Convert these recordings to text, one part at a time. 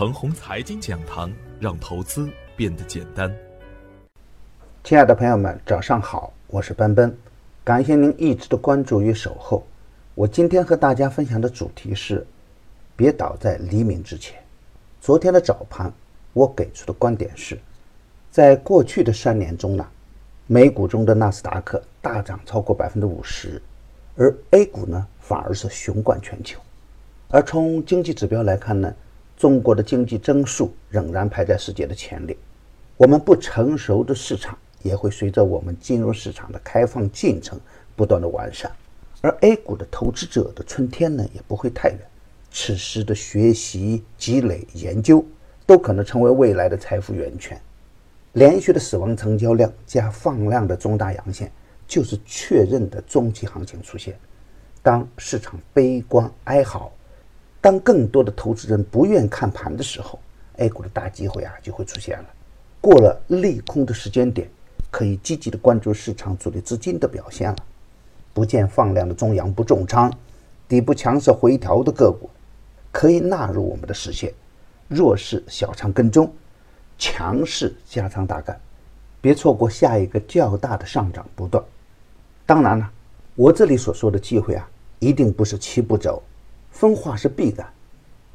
程红财经讲堂，让投资变得简单。亲爱的朋友们，早上好，我是奔奔，感谢您一直的关注与守候。我今天和大家分享的主题是：别倒在黎明之前。昨天的早盘，我给出的观点是，在过去的三年中呢，美股中的纳斯达克大涨超过百分之五十，而 A 股呢反而是雄冠全球。而从经济指标来看呢，中国的经济增速仍然排在世界的前列。我们不成熟的市场也会随着我们金融市场的开放进程不断的完善，而 A 股的投资者的春天呢也不会太远。此时的学习、积累、研究都可能成为未来的财富源泉。连续的死亡成交量加放量的中大阳线，就是确认的中期行情出现。当市场悲观哀嚎。当更多的投资人不愿看盘的时候，A 股的大机会啊就会出现了。过了利空的时间点，可以积极的关注市场主力资金的表现了。不见放量的中阳不重仓，底部强势回调的个股，可以纳入我们的视线。弱势小仓跟踪，强势加仓大干，别错过下一个较大的上涨波段。当然了，我这里所说的机会啊，一定不是七步走。分化是必然，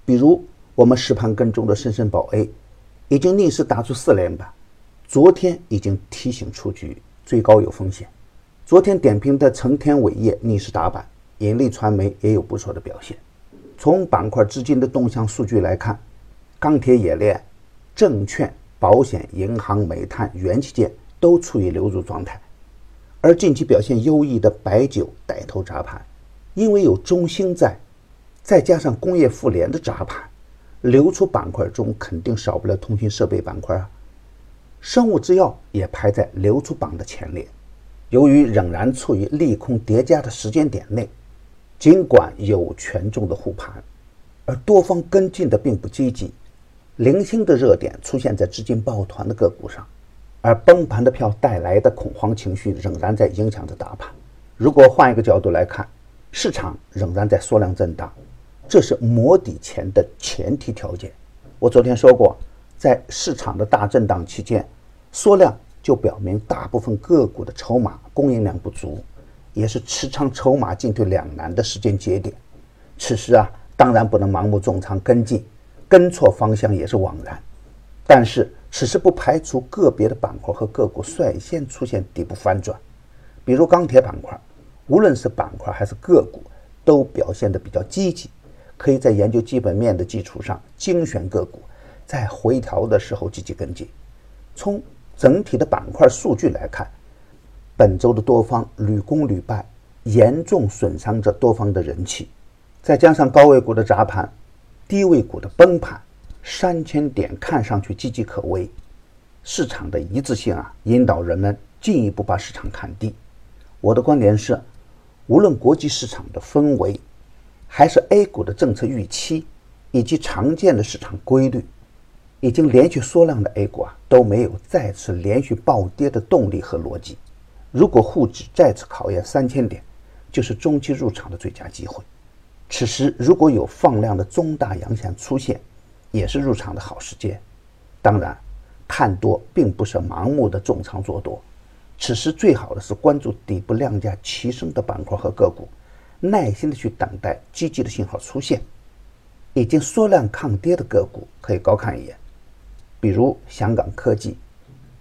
比如我们实盘跟踪的深深宝 A，已经逆势打出四连板，昨天已经提醒出局，最高有风险。昨天点评的成天伟业逆势打板，引力传媒也有不错的表现。从板块资金的动向数据来看，钢铁、冶炼、证券、保险、银行、煤炭、元器件都处于流入状态，而近期表现优异的白酒带头砸盘，因为有中兴在。再加上工业富联的砸盘，流出板块中肯定少不了通讯设备板块啊。生物制药也排在流出榜的前列。由于仍然处于利空叠加的时间点内，尽管有权重的护盘，而多方跟进的并不积极。零星的热点出现在资金抱团的个股上，而崩盘的票带来的恐慌情绪仍然在影响着大盘。如果换一个角度来看，市场仍然在缩量震荡。这是磨底前的前提条件。我昨天说过，在市场的大震荡期间，缩量就表明大部分个股的筹码供应量不足，也是持仓筹码进退两难的时间节点。此时啊，当然不能盲目重仓跟进，跟错方向也是枉然。但是此时不排除个别的板块和个股率先出现底部反转，比如钢铁板块，无论是板块还是个股，都表现得比较积极。可以在研究基本面的基础上精选个股，在回调的时候积极跟进。从整体的板块数据来看，本周的多方屡攻屡败，严重损伤着多方的人气。再加上高位股的砸盘，低位股的崩盘，三千点看上去岌岌可危。市场的一致性啊，引导人们进一步把市场看低。我的观点是，无论国际市场的氛围。还是 A 股的政策预期，以及常见的市场规律，已经连续缩量的 A 股啊都没有再次连续暴跌的动力和逻辑。如果沪指再次考验三千点，就是中期入场的最佳机会。此时如果有放量的中大阳线出现，也是入场的好时间。当然，看多并不是盲目的重仓做多，此时最好的是关注底部量价齐升的板块和个股。耐心的去等待积极的信号出现，已经缩量抗跌的个股可以高看一眼，比如香港科技、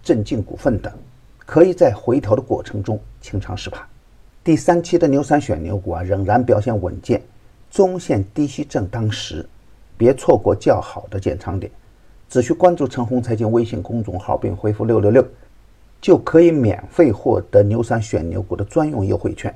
镇静股份等，可以在回调的过程中清仓试盘。第三期的牛三选牛股啊，仍然表现稳健，中线低吸正当时，别错过较好的建仓点。只需关注陈红财经微信公众号并回复六六六，就可以免费获得牛三选牛股的专用优惠券。